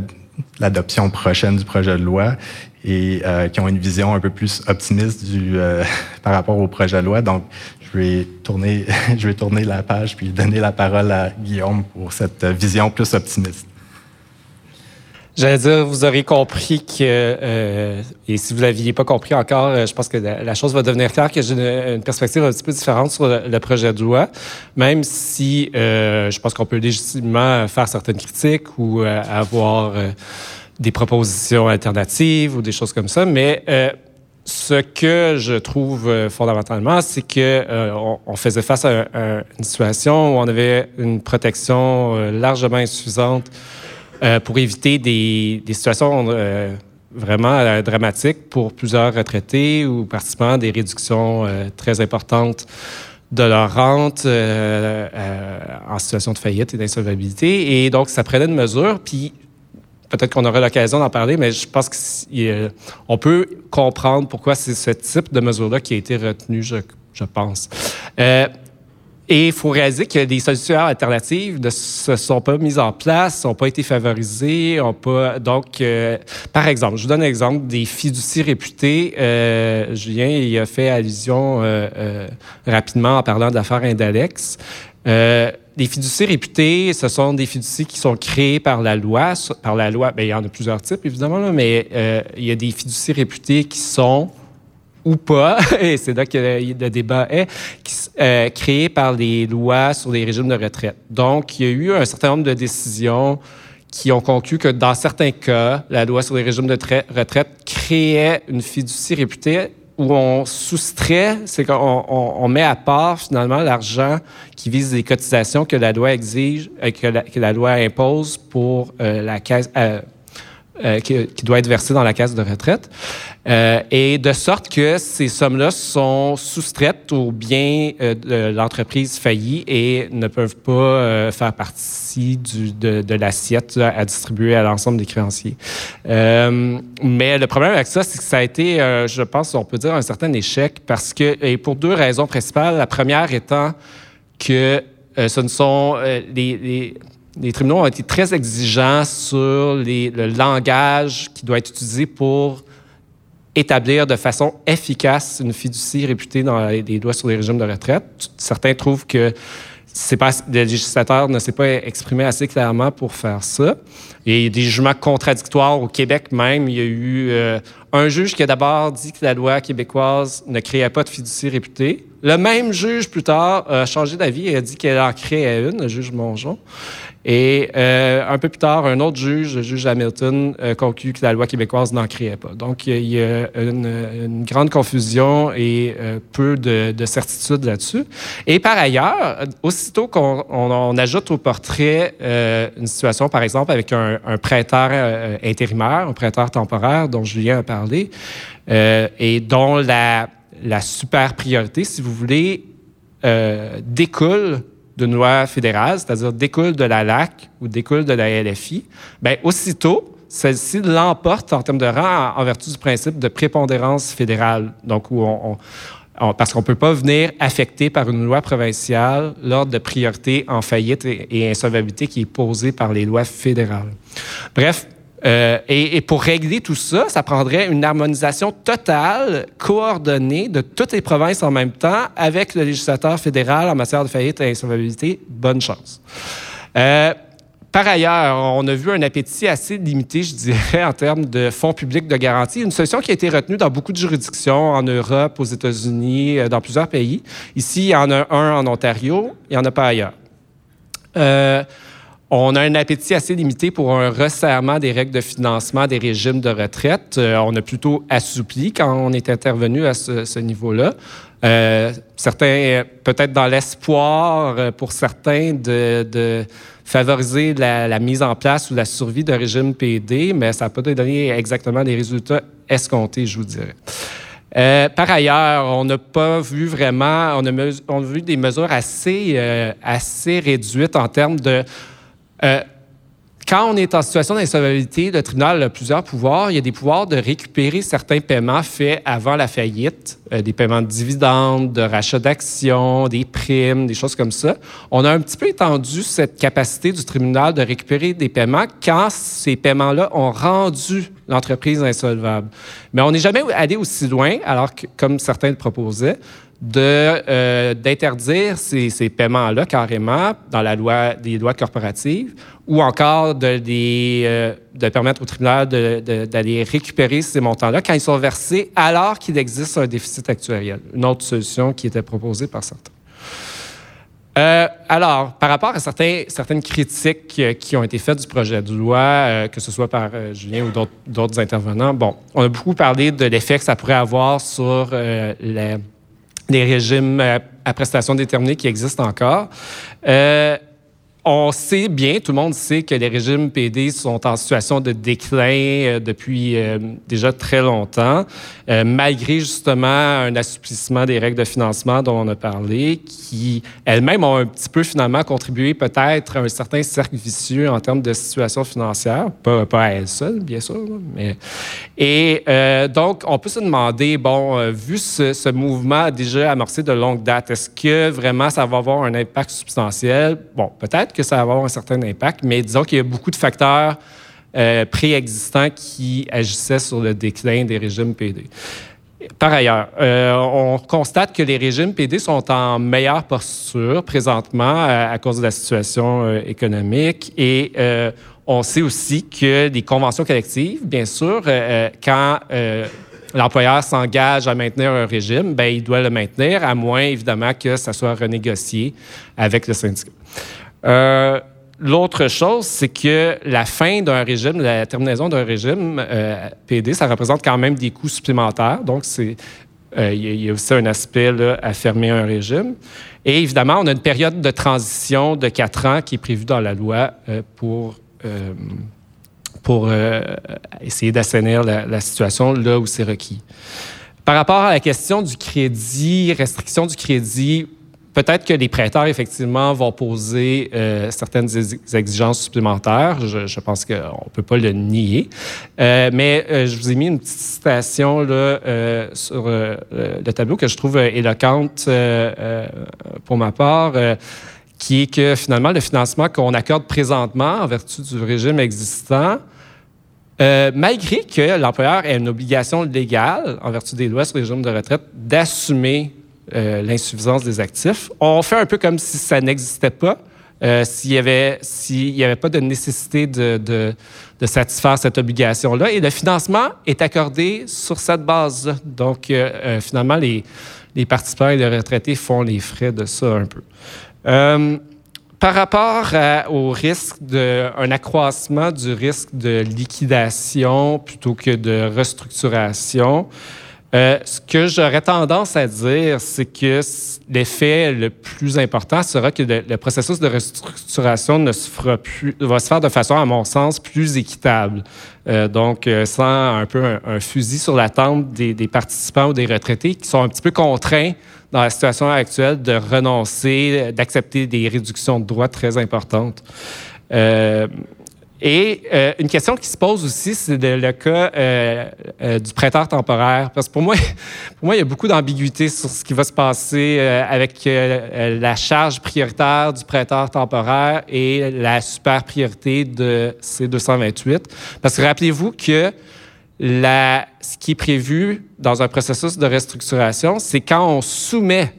l'adoption prochaine du projet de loi et qui ont une vision un peu plus optimiste du, par rapport au projet de loi. Donc, je vais tourner, je vais tourner la page puis donner la parole à Guillaume pour cette vision plus optimiste. J'allais dire, vous aurez compris que, euh, et si vous ne l'aviez pas compris encore, euh, je pense que la, chose va devenir claire que j'ai une, perspective un petit peu différente sur le, projet de loi, même si euh, je pense qu'on peut légitimement faire certaines critiques ou avoir des propositions alternatives ou des choses comme ça, mais ce que je trouve fondamentalement, c'est que on, faisait face à, une situation où on avait une protection largement insuffisante euh, pour éviter des, situations euh, vraiment euh, dramatiques pour plusieurs retraités ou participants des réductions très importantes de leur rente en situation de faillite et d'insolvabilité. Et donc, ça prenait une mesure, puis peut-être qu'on aura l'occasion d'en parler, mais je pense qu'on peut comprendre pourquoi c'est ce type de mesure-là qui a été retenu, je, je pense. Et il faut réaliser que des solutions alternatives ne se sont pas mises en place, n'ont pas été favorisées, ont pas. Donc, euh, par exemple, je vous donne un exemple des fiducies réputés. Euh, Julien y a fait allusion euh, rapidement en parlant d'affaires Indalex. les fiducies réputées, ce sont des fiducies qui sont créées par la loi. Par la loi, bien, il y en a plusieurs types, évidemment, mais il y a des fiducies réputées qui sont ou pas, et c'est là que le débat est, euh, créé par les lois sur les régimes de retraite. Donc, il y a eu un certain nombre de décisions qui ont conclu que dans certains cas, la loi sur les régimes de retraite créait une fiducie réputée où on soustrait, c'est qu'on on, met à part finalement l'argent qui vise les cotisations que la loi exige, euh, que, la, loi impose pour euh, la caisse. Euh, qui, doit être versé dans la caisse de retraite. Euh, et de sorte que ces sommes-là sont soustraites aux biens euh, de l'entreprise faillie et ne peuvent pas faire partie de, l'assiette à distribuer à l'ensemble des créanciers. mais le problème avec ça, c'est que ça a été, je pense, on peut dire, un certain échec parce que, et pour deux raisons principales. La première étant que ce ne sont les tribunaux ont été très exigeants sur le langage qui doit être utilisé pour établir de façon efficace une fiducie réputée dans les, lois sur les régimes de retraite. Certains trouvent que pas, le législateur ne s'est pas exprimé assez clairement pour faire ça. Et des jugements contradictoires au Québec même. Il y a eu euh, un juge qui a d'abord dit que la loi québécoise ne créait pas de fiducie réputée. Le même juge, plus tard, a changé d'avis et a dit qu'elle en créait une, le juge Mongeon. Et euh, un peu plus tard, un autre juge, le juge Hamilton, conclut que la loi québécoise n'en créait pas. Donc, il y a une, grande confusion et euh, peu de, de certitude là-dessus. Et par ailleurs, aussitôt qu'on ajoute au portrait une situation, par exemple, avec un, un prêteur intérimaire, un prêteur temporaire dont Julien a parlé, et dont la, la super priorité, si vous voulez, découle d'une loi fédérale, c'est-à-dire découle de la LAC ou découle de la LFI, bien, aussitôt, celle-ci l'emporte en termes de rang en, vertu du principe de prépondérance fédérale. Donc, où on, parce qu'on ne peut pas venir affecter par une loi provinciale l'ordre de priorité en faillite et, et insolvabilité qui est posé par les lois fédérales. Bref, euh, et, pour régler tout ça, ça prendrait une harmonisation totale, coordonnée de toutes les provinces en même temps avec le législateur fédéral en matière de faillite et insolvabilité. Bonne chance. Euh, par ailleurs, on a vu un appétit assez limité, je dirais, en termes de fonds publics de garantie. Une solution qui a été retenue dans beaucoup de juridictions en Europe, aux États-Unis, euh, dans plusieurs pays. Ici, il y en a un en Ontario, il n'y en a pas ailleurs. Euh, on a un appétit assez limité pour un resserrement des règles de financement des régimes de retraite. Euh, on a plutôt assoupli quand on est intervenu à ce, niveau-là. Euh, certains, peut-être dans l'espoir euh, pour certains de, favoriser la, mise en place ou la survie de régime PD, mais ça pas donné exactement les résultats escomptés, je vous dirais. par ailleurs, on n'a pas vu vraiment, on a, vu des mesures assez, assez réduites en termes de euh, quand on est en situation d'insolvabilité, le tribunal a plusieurs pouvoirs. Il y a des pouvoirs de récupérer certains paiements faits avant la faillite, euh, des paiements de dividendes, de rachat d'actions, des primes, des choses comme ça. On a un petit peu étendu cette capacité du tribunal de récupérer des paiements quand ces paiements-là ont rendu l'entreprise insolvable. Mais on n'est jamais allé aussi loin, alors que, comme certains le proposaient, d'interdire ces, ces paiements-là carrément dans la loi des lois corporatives ou encore de, de permettre au tribunal d'aller récupérer ces montants-là quand ils sont versés alors qu'il existe un déficit actuariel. Une autre solution qui était proposée par certains. Euh, alors, par rapport à certains, certaines critiques euh, qui ont été faites du projet de loi, euh, que ce soit par Julien ou d'autres intervenants, bon, on a beaucoup parlé de l'effet que ça pourrait avoir sur les, les, régimes à prestations déterminées qui existent encore on sait bien, tout le monde sait que les régimes PD sont en situation de déclin euh, depuis euh, déjà très longtemps, euh, malgré justement un assouplissement des règles de financement dont on a parlé, qui elles-mêmes ont un petit peu finalement contribué peut-être à un certain cercle vicieux en termes de situation financière, pas, pas à elles seules, bien sûr. Mais... Et donc, on peut se demander, bon, vu ce, ce mouvement déjà amorcé de longue date, est-ce que vraiment ça va avoir un impact substantiel? Bon, peut-être que ça va avoir un certain impact, mais disons qu'il y a beaucoup de facteurs euh, préexistants qui agissaient sur le déclin des régimes PD. Par ailleurs, euh, on constate que les régimes PD sont en meilleure posture présentement à, cause de la situation euh, économique et on sait aussi que les conventions collectives, bien sûr, quand l'employeur s'engage à maintenir un régime, ben, il doit le maintenir, à moins évidemment que ça soit renégocié avec le syndicat. Euh, l'autre chose, c'est que la fin d'un régime, la terminaison d'un régime euh, PD, ça représente quand même des coûts supplémentaires. Donc, euh, il y, a aussi un aspect à fermer un régime. Et évidemment, on a une période de transition de quatre ans qui est prévue dans la loi pour, pour essayer d'assainir la, situation là où c'est requis. Par rapport à la question du crédit, restriction du crédit, Peut-être que les prêteurs, effectivement, vont poser euh, certaines exigences supplémentaires. Je, pense qu'on ne peut pas le nier. Euh, mais euh, je vous ai mis une petite citation là, sur le tableau que je trouve éloquente pour ma part, qui est que finalement, le financement qu'on accorde présentement en vertu du régime existant, malgré que l'employeur ait une obligation légale, en vertu des lois sur le régime de retraite, d'assumer euh, l'insuffisance des actifs. On fait un peu comme si ça n'existait pas. Euh, s'il n'y avait, pas de nécessité de, satisfaire cette obligation-là. Et le financement est accordé sur cette base-là. Donc, euh, finalement, les, les, participants et les retraités font les frais de ça un peu. par rapport au risque d'un accroissement du risque de liquidation plutôt que de restructuration, euh, ce que j'aurais tendance à dire, c'est que l'effet le plus important sera que le, processus de restructuration ne se fera plus, va se faire de façon, à mon sens, plus équitable. Euh, donc, euh, sans un peu un, fusil sur la tempe des, des, participants ou des retraités qui sont un petit peu contraints dans la situation actuelle de renoncer, d'accepter des réductions de droits très importantes. Euh, et euh, une question qui se pose aussi, c'est le cas euh, euh, du prêteur temporaire. Parce que pour moi, pour moi il y a beaucoup d'ambiguïté sur ce qui va se passer avec la charge prioritaire du prêteur temporaire et la super priorité de C228. Parce que rappelez-vous que ce qui est prévu dans un processus de restructuration, c'est quand on soumet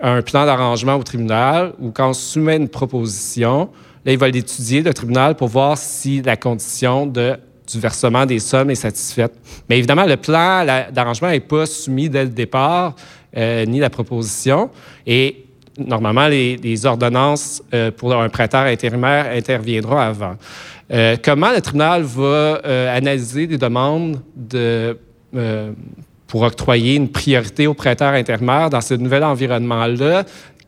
un plan d'arrangement au tribunal ou quand on soumet une proposition, Là, il va l'étudier, le tribunal, pour voir si la condition de, du versement des sommes est satisfaite. Mais évidemment, le plan d'arrangement n'est pas soumis dès le départ, euh, ni la proposition. Et normalement, les, ordonnances euh, pour un prêteur intérimaire interviendront avant. Euh, comment le tribunal va analyser les demandes de, pour octroyer une priorité au prêteur intérimaire dans ce nouvel environnement-là?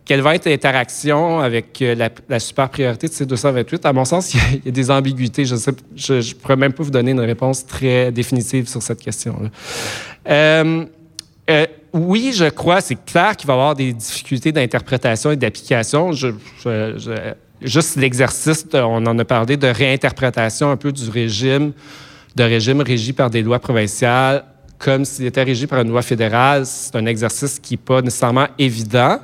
Quelle va être l'interaction avec euh, la, super priorité de ces 228? À mon sens, il y a, des ambiguïtés. Je ne pourrais même pas vous donner une réponse très définitive sur cette question-là. Euh, euh, oui, je crois, c'est clair qu'il va y avoir des difficultés d'interprétation et d'application. juste l'exercice, on en a parlé, de réinterprétation un peu du régime, de régime régi par des lois provinciales comme s'il était régi par une loi fédérale. C'est un exercice qui n'est pas nécessairement évident.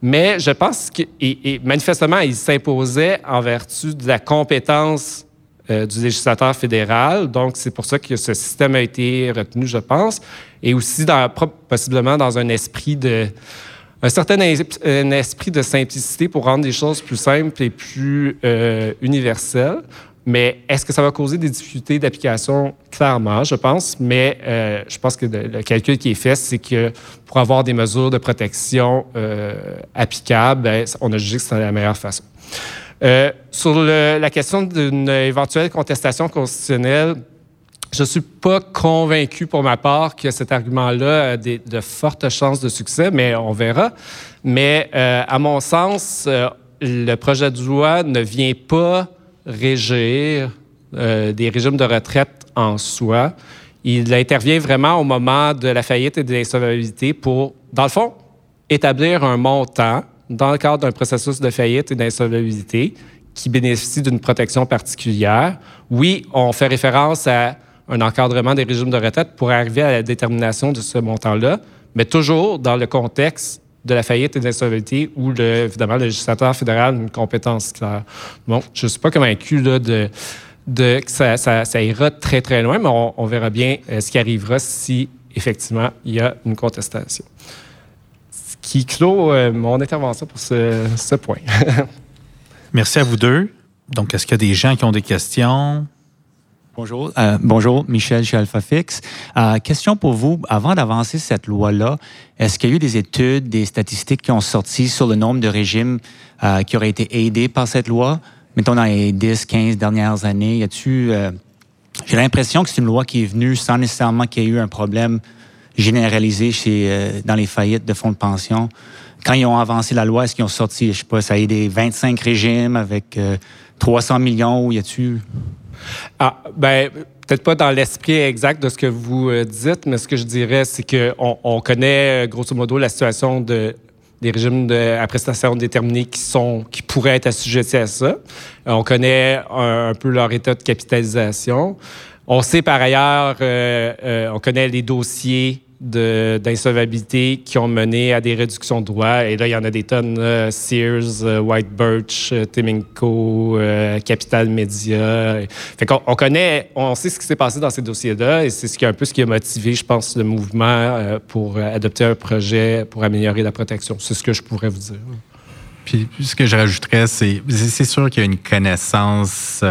Mais je pense que, et, manifestement, il s'imposait en vertu de la compétence euh, du législateur fédéral. Donc, c'est pour ça que ce système a été retenu, je pense. Et aussi, possiblement, dans un esprit de un certain esprit de simplicité pour rendre les choses plus simples et plus euh, universelles. Mais est-ce que ça va causer des difficultés d'application? Clairement, je pense. Mais euh, je pense que le, calcul qui est fait, c'est que pour avoir des mesures de protection euh, applicables, ben, on a jugé que c'était la meilleure façon. Euh, sur la question d'une éventuelle contestation constitutionnelle, je ne suis pas convaincu pour ma part que cet argument-là a de fortes chances de succès, mais on verra. Mais à mon sens, le projet de loi ne vient pas régir euh, des régimes de retraite en soi. Il intervient vraiment au moment de la faillite et de l'insolvabilité pour, dans le fond, établir un montant dans le cadre d'un processus de faillite et d'insolvabilité qui bénéficie d'une protection particulière. Oui, on fait référence à un encadrement des régimes de retraite pour arriver à la détermination de ce montant-là, mais toujours dans le contexte de la faillite et de où, le, évidemment, le législateur fédéral a une compétence claire. Bon, je ne suis pas convaincu là, de, que ça, ça, ira très, très loin, mais on, verra bien euh, ce qui arrivera si, effectivement, il y a une contestation. Ce qui clôt euh, mon intervention pour ce, ce point. Merci à vous deux. Donc, est-ce qu'il y a des gens qui ont des questions? Bonjour, euh, bonjour, Michel chez AlphaFix. Euh, question pour vous, avant d'avancer cette loi-là, est-ce qu'il y a eu des études, des statistiques qui ont sorti sur le nombre de régimes euh, qui auraient été aidés par cette loi? Mettons dans les 10, 15 dernières années, y a-tu... J'ai l'impression que c'est une loi qui est venue sans nécessairement qu'il y ait eu un problème généralisé dans les faillites de fonds de pension. Quand ils ont avancé la loi, est-ce qu'ils ont sorti, je sais pas, ça a aidé 25 régimes avec 300 millions ou y a-tu... Ah, ben, peut-être pas dans l'esprit exact de ce que vous euh, dites, mais ce que je dirais, c'est qu'on on connaît, euh, grosso modo, la situation de, des régimes de, à prestations déterminées qui, sont, qui pourraient être assujettis à ça. Euh, on connaît un, peu leur état de capitalisation. On sait par ailleurs, on connaît les dossiers d'insolvabilité qui ont mené à des réductions de droits. Et là, il y en a des tonnes. Sears, euh, White Birch, euh, euh, Capital Media. Fait qu'on on connaît, on sait ce qui s'est passé dans ces dossiers-là et c'est ce qui est un peu ce qui a motivé, je pense, le mouvement pour adopter un projet pour améliorer la protection. C'est ce que je pourrais vous dire. Puis ce que je rajouterais, c'est c'est sûr qu'il y a une connaissance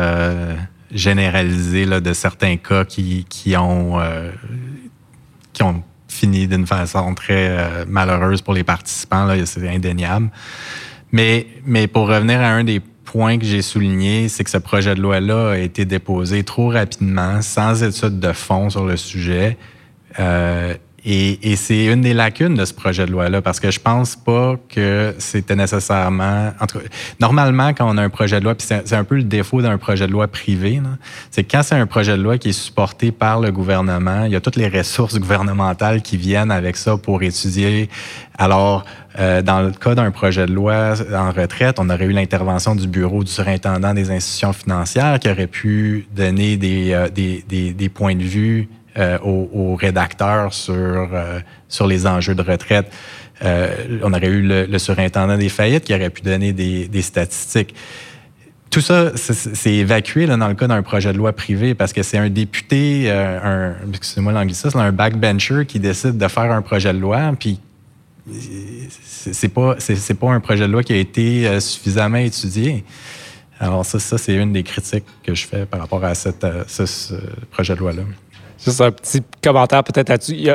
généralisée là, de certains cas qui, qui ont fini d'une façon très euh, malheureuse pour les participants, c'est indéniable. Mais, mais pour revenir à un des points que j'ai souligné, c'est que ce projet de loi-là a été déposé trop rapidement, sans étude de fond sur le sujet. Euh, et, c'est une des lacunes de ce projet de loi-là, parce que je pense pas que c'était nécessairement. En tout cas, normalement, quand on a un projet de loi, puis c'est un peu le défaut d'un projet de loi privé, c'est quand c'est un projet de loi qui est supporté par le gouvernement, il y a toutes les ressources gouvernementales qui viennent avec ça pour étudier. Alors, euh, dans le cas d'un projet de loi en retraite, on aurait eu l'intervention du bureau du surintendant des institutions financières qui aurait pu donner des, euh, des, des points de vue euh, aux, rédacteurs sur, euh, sur les enjeux de retraite. Euh, on aurait eu le, surintendant des faillites qui aurait pu donner des, statistiques. Tout ça, c'est évacué là, dans le cas d'un projet de loi privé parce que c'est un député, un, excusez-moi l'anglicisme, un backbencher qui décide de faire un projet de loi, puis c'est pas pas un projet de loi qui a été suffisamment étudié. Alors ça, ça c'est une des critiques que je fais par rapport à ce projet de loi-là. Juste un petit commentaire peut-être là-dessus.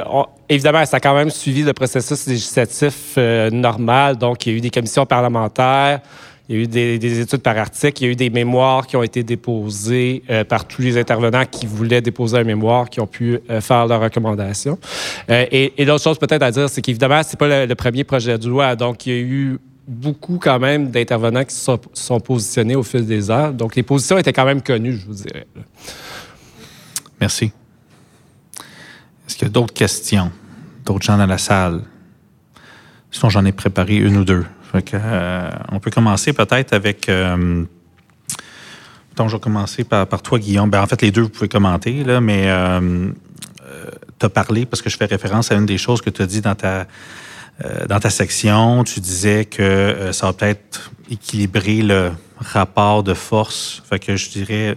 Évidemment, ça a quand même suivi le processus législatif euh, normal. Donc, il y a eu des commissions parlementaires, il y a eu des, études par article, il y a eu des mémoires qui ont été déposées euh, par tous les intervenants qui voulaient déposer un mémoire, qui ont pu euh, faire leurs recommandations. et, l'autre chose peut-être à dire, c'est qu'évidemment, c'est pas le, premier projet de loi. Donc, il y a eu beaucoup quand même d'intervenants qui se sont, sont, positionnés au fil des heures. Donc, les positions étaient quand même connues, je vous dirais. Merci. Est-ce qu'il y a d'autres questions? D'autres gens dans la salle? Sinon, j'en ai préparé une ou deux. Euh, on peut commencer peut-être avec. Euh, je vais commencer par, toi, Guillaume. Ben, en fait, les deux, vous pouvez commenter, mais euh, euh tu as parlé, parce que je fais référence à une des choses que tu as dit dans ta, dans ta section. Tu disais que ça va peut-être équilibrer le rapport de force. Fait que je dirais,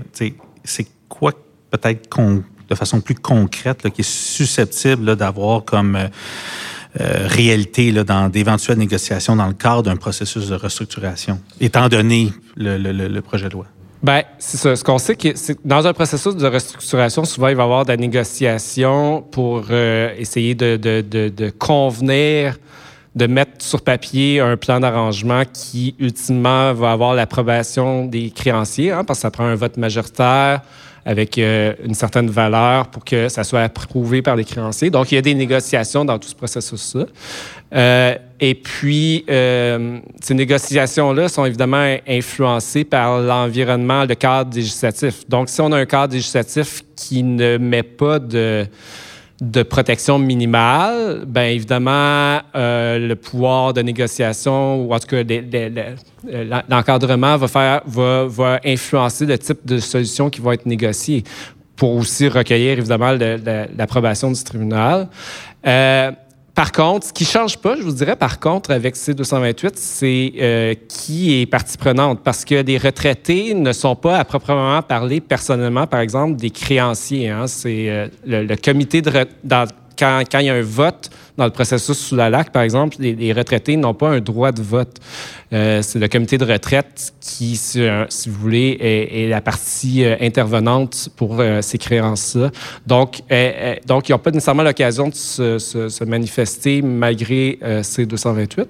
c'est quoi peut-être qu'on de façon plus concrète, qui est susceptible d'avoir comme euh, réalité là, dans d'éventuelles négociations dans le cadre d'un processus de restructuration, étant donné le, projet de loi? Bien, c'est ça. Ce qu'on sait, c'est dans un processus de restructuration, souvent, il va y avoir de la négociation pour essayer de, de, de, convenir de mettre sur papier un plan d'arrangement qui, ultimement, va avoir l'approbation des créanciers, hein, parce que ça prend un vote majoritaire avec euh, une certaine valeur pour que ça soit approuvé par les créanciers. Donc, il y a des négociations dans tout ce processus-là. Euh, et puis, euh, ces négociations-là sont évidemment influencées par l'environnement, le cadre législatif. Donc, si on a un cadre législatif qui ne met pas de de protection minimale, bien évidemment, euh, le pouvoir de négociation ou en tout cas l'encadrement va, faire, va, va influencer le type de solution qui va être négociée pour aussi recueillir évidemment l'approbation du tribunal. Euh, par contre, ce qui change pas, je vous dirais, par contre, avec C228, c'est euh, qui est partie prenante. Parce que les retraités ne sont pas à proprement parler personnellement, par exemple, des créanciers. Hein. C'est euh, le, comité de quand, il y a un vote dans le processus sous la LAC, par exemple, les, retraités n'ont pas un droit de vote. Euh, c'est le comité de retraite qui, si, vous voulez, est, la partie euh, intervenante pour euh, ces créances-là. Donc, donc, ils n'ont pas nécessairement l'occasion de se, manifester malgré ces 228.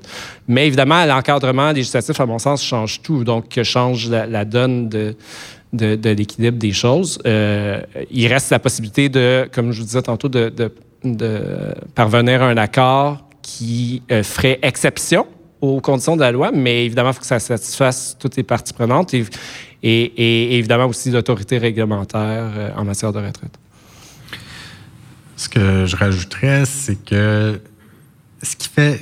Mais évidemment, l'encadrement législatif, à mon sens, change tout. Donc, change la, donne de, de, l'équilibre des choses. il reste la possibilité de, comme je vous disais tantôt, de de parvenir à un accord qui euh, ferait exception aux conditions de la loi, mais évidemment, il faut que ça satisfasse toutes les parties prenantes et, évidemment aussi l'autorité réglementaire euh, en matière de retraite. Ce que je rajouterais, c'est que ce qui fait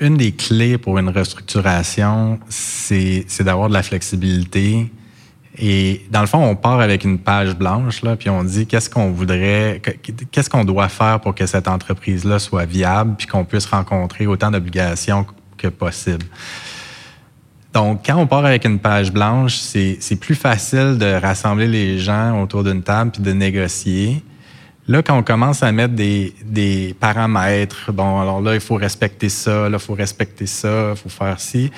une des clés pour une restructuration, c'est d'avoir de la flexibilité et dans le fond, on part avec une page blanche, puis on dit qu'est-ce qu'on voudrait, qu'est-ce qu'on doit faire pour que cette entreprise-là soit viable, puis qu'on puisse rencontrer autant d'obligations que possible. Donc, quand on part avec une page blanche, c'est plus facile de rassembler les gens autour d'une table puis de négocier. Là, quand on commence à mettre des paramètres, bon, alors là, il faut respecter ça, là, il faut respecter ça, il faut faire ci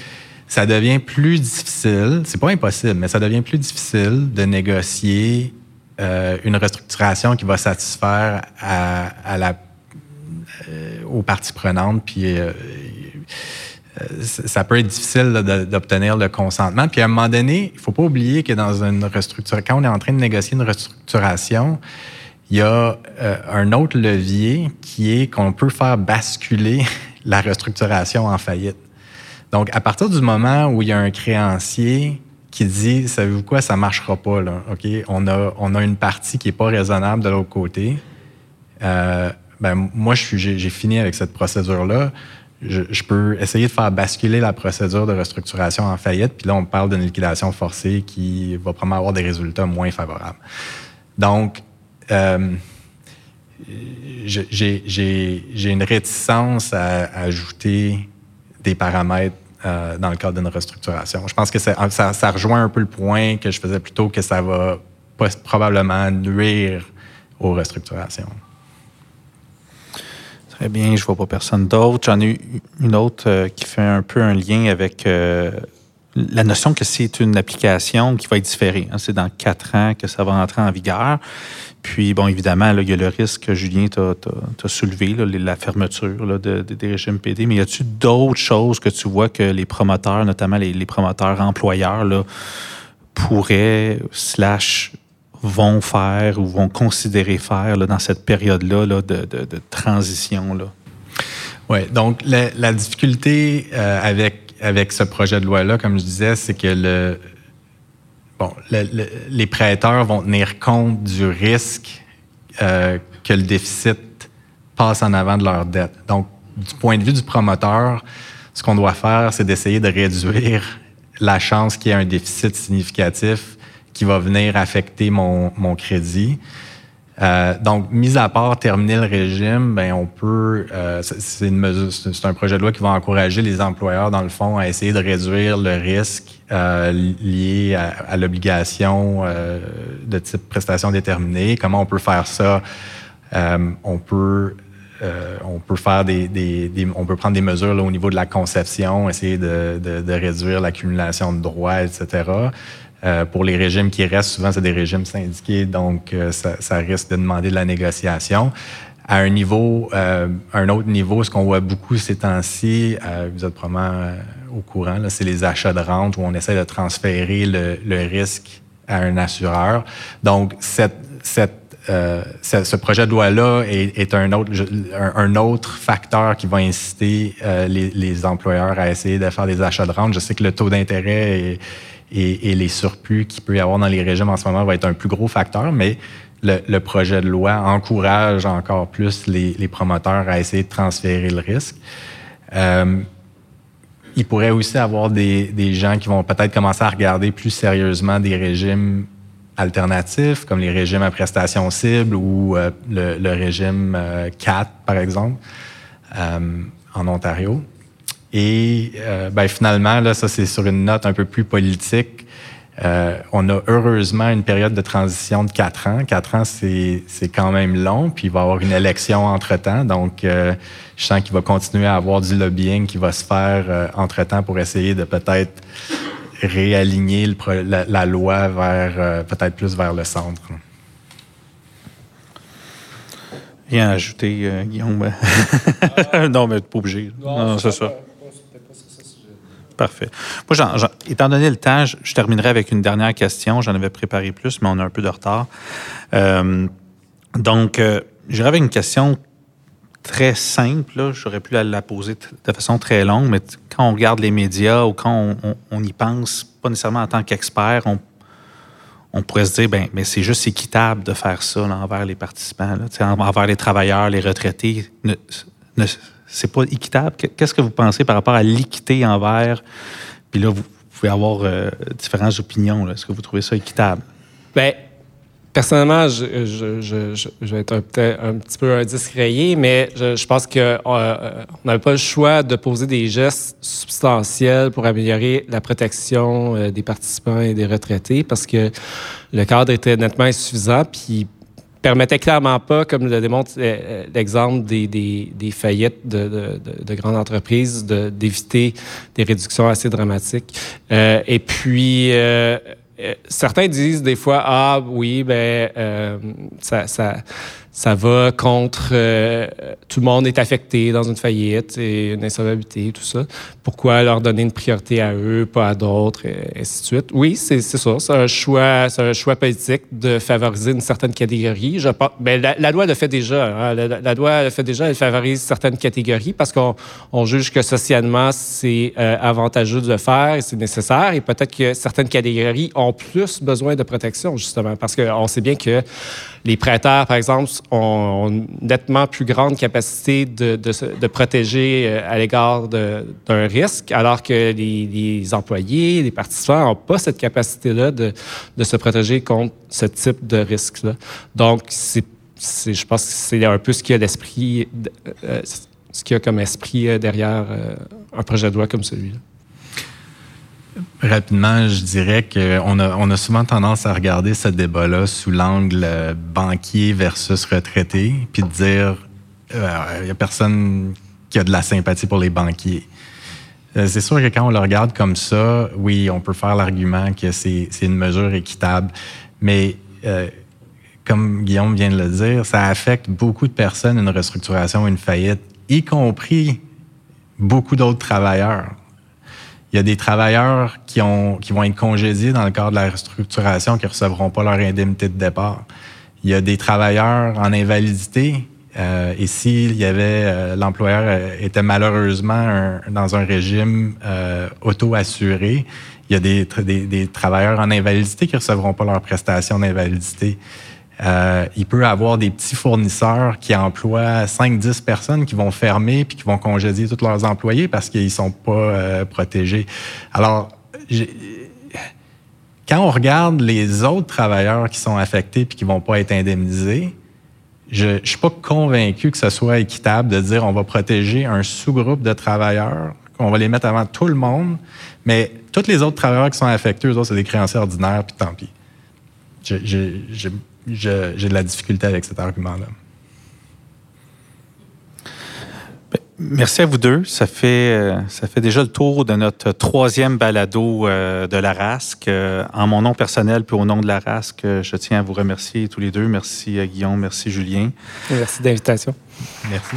ça devient plus difficile, c'est pas impossible, mais ça devient plus difficile de négocier euh, une restructuration qui va satisfaire euh, aux parties prenantes. Puis euh, ça peut être difficile d'obtenir le consentement. Puis à un moment donné, il faut pas oublier que dans une restructuration, quand on est en train de négocier une restructuration, il y a un autre levier qui est qu'on peut faire basculer la restructuration en faillite. Donc, à partir du moment où il y a un créancier qui dit, savez-vous quoi, ça marchera pas, là, OK? On a, on a une partie qui est pas raisonnable de l'autre côté. Euh, ben, moi, j'ai fini avec cette procédure-là. Je, peux essayer de faire basculer la procédure de restructuration en faillite, puis là, on parle d'une liquidation forcée qui va probablement avoir des résultats moins favorables. Donc, euh, j'ai une réticence à ajouter des paramètres euh, dans le cadre d'une restructuration. Je pense que ça, ça, rejoint un peu le point que je faisais plus tôt, que ça va probablement nuire aux restructurations. Très bien, je ne vois pas personne d'autre. J'en ai une autre euh, qui fait un peu un lien avec euh, la notion que c'est une application qui va être différée. Hein. C'est dans quatre ans que ça va entrer en vigueur. Puis, bon, évidemment, il y a le risque que Julien t'a soulevé, la fermeture des régimes PD. Mais y a-t-il d'autres choses que tu vois que les promoteurs, notamment les, promoteurs employeurs, pourraient, slash, vont faire ou vont considérer faire dans cette période-là de, transition? Oui, donc la, difficulté euh, avec, avec ce projet de loi-là, comme je disais, c'est que le, les prêteurs vont tenir compte du risque euh, que le déficit passe en avant de leur dette. Donc, du point de vue du promoteur, ce qu'on doit faire, c'est d'essayer de réduire la chance qu'il y ait un déficit significatif qui va venir affecter mon crédit. Euh, donc, mis à part terminer le régime, ben on peut, euh, c'est une mesure, c'est un projet de loi qui va encourager les employeurs, dans le fond, à essayer de réduire le risque euh, lié à, l'obligation de type prestation déterminée. Comment on peut faire ça? On peut on peut faire des, on peut prendre des mesures au niveau de la conception, essayer de, réduire l'accumulation de droits, etc. pour les régimes qui restent, souvent c'est des régimes syndiqués, donc ça, ça, risque de demander de la négociation à un niveau, euh, un autre niveau, ce qu'on voit beaucoup ces temps-ci, euh, vous êtes probablement euh, au courant, c'est les achats de rente où on essaie de transférer le, risque à un assureur. Donc, cette, cette, euh, ce, projet de loi-là est, est, un, autre, un, autre facteur qui va inciter les, les, employeurs à essayer de faire des achats de rente. Je sais que le taux d'intérêt et, et, les surplus qu'il peut y avoir dans les régimes en ce moment va être un plus gros facteur, mais le, projet de loi encourage encore plus les, promoteurs à essayer de transférer le risque. Euh, il pourrait aussi avoir des, gens qui vont peut-être commencer à regarder plus sérieusement des régimes alternatifs, comme les régimes à prestations cibles ou euh, le, régime 4, euh, par exemple, en Ontario. Et ben, finalement, là, ça c'est sur une note un peu plus politique. Euh, on a heureusement une période de transition de quatre ans. Quatre ans, c'est quand même long, puis il va y avoir une élection entre-temps. Donc, euh, je sens qu'il va continuer à avoir du lobbying qui va se faire euh, entre-temps pour essayer de peut-être réaligner la, loi vers peut-être plus vers le centre. Rien à ajouter, Guillaume? non, mais pas obligé. non c'est ça. Parfait. Étant donné le temps, je, terminerai avec une dernière question. J'en avais préparé plus, mais on a un peu de retard. Euh, donc, euh, j'irai avec une question très simple. J'aurais pu la, poser de façon très longue, mais quand on regarde les médias ou quand on, y pense, pas nécessairement en tant qu'expert, on, pourrait se dire, ben, mais c'est juste équitable de faire ça envers les participants, envers les travailleurs, les retraités c'est pas équitable. Qu'est-ce que vous pensez par rapport à l'équité envers. Puis là, vous pouvez avoir euh, différentes opinions. Est-ce que vous trouvez ça équitable? Bien, personnellement, je, vais être un, un, petit peu indiscréé, mais je, pense qu'on euh, n'avait pas le choix de poser des gestes substantiels pour améliorer la protection euh, des participants et des retraités parce que le cadre était nettement insuffisant. Puis permettait clairement pas, comme le démontre euh, euh, l'exemple des, des, des, faillites de, de, de, grandes entreprises, d'éviter des réductions assez dramatiques. Euh, et puis, euh, certains disent des fois, ah oui, ben ça, ça ça va contre euh, tout le monde est affecté dans une faillite et une insolvabilité, tout ça. Pourquoi leur donner une priorité à eux, pas à d'autres, et ainsi de suite? Oui, c'est ça. C'est un choix, c'est un choix politique de favoriser une certaine catégorie. Je pense, ben, la, loi le fait déjà. Hein. La, loi le fait déjà. Elle favorise certaines catégories parce qu'on on juge que socialement c'est euh, avantageux de le faire et c'est nécessaire. Et peut-être que certaines catégories ont plus besoin de protection justement parce qu'on sait bien que les prêteurs, par exemple, ont, nettement plus grande capacité de, de, protéger euh, à l'égard d'un risque, alors que les, employés, les participants n'ont pas cette capacité-là de, de, se protéger contre ce type de risque-là. Donc, c'est, je pense que c'est un peu ce qui a l'esprit, euh, ce qu'il y a comme esprit euh, derrière un projet de loi comme celui-là. Rapidement, je dirais qu'on a, on a souvent tendance à regarder ce débat-là sous l'angle banquier versus retraité, puis de dire il euh, n'y a personne qui a de la sympathie pour les banquiers. Euh, c'est sûr que quand on le regarde comme ça, oui, on peut faire l'argument que c'est, une mesure équitable, mais euh, comme Guillaume vient de le dire, ça affecte beaucoup de personnes, une restructuration, une faillite, y compris beaucoup d'autres travailleurs. Il y a des travailleurs qui, ont, qui vont être congédiés dans le cadre de la restructuration qui ne recevront pas leur indemnité de départ. Il y a des travailleurs en invalidité. Euh, et s'il y avait euh, l'employeur euh, était malheureusement dans un régime euh, auto-assuré, il y a des, des, des, travailleurs en invalidité qui recevront pas leur prestation d'invalidité. Euh, il peut avoir des petits fournisseurs qui emploient 5-10 personnes qui vont fermer puis qui vont congédier tous leurs employés parce qu'ils sont pas euh, protégés. Alors, quand on regarde les autres travailleurs qui sont affectés puis qui vont pas être indemnisés, je ne suis pas convaincu que ce soit équitable de dire on va protéger un sous-groupe de travailleurs, qu'on va les mettre avant tout le monde, mais tous les autres travailleurs qui sont affectés, eux autres, c'est des créanciers ordinaires, puis tant pis. J'ai de la difficulté avec cet argument-là. Merci à vous deux. Ça fait, euh, ça fait déjà le tour de notre troisième balado euh, de la RASC. Euh, en mon nom personnel puis au nom de la RASC, je tiens à vous remercier tous les deux. Merci Guillaume, merci Julien. Merci d'invitation. Merci.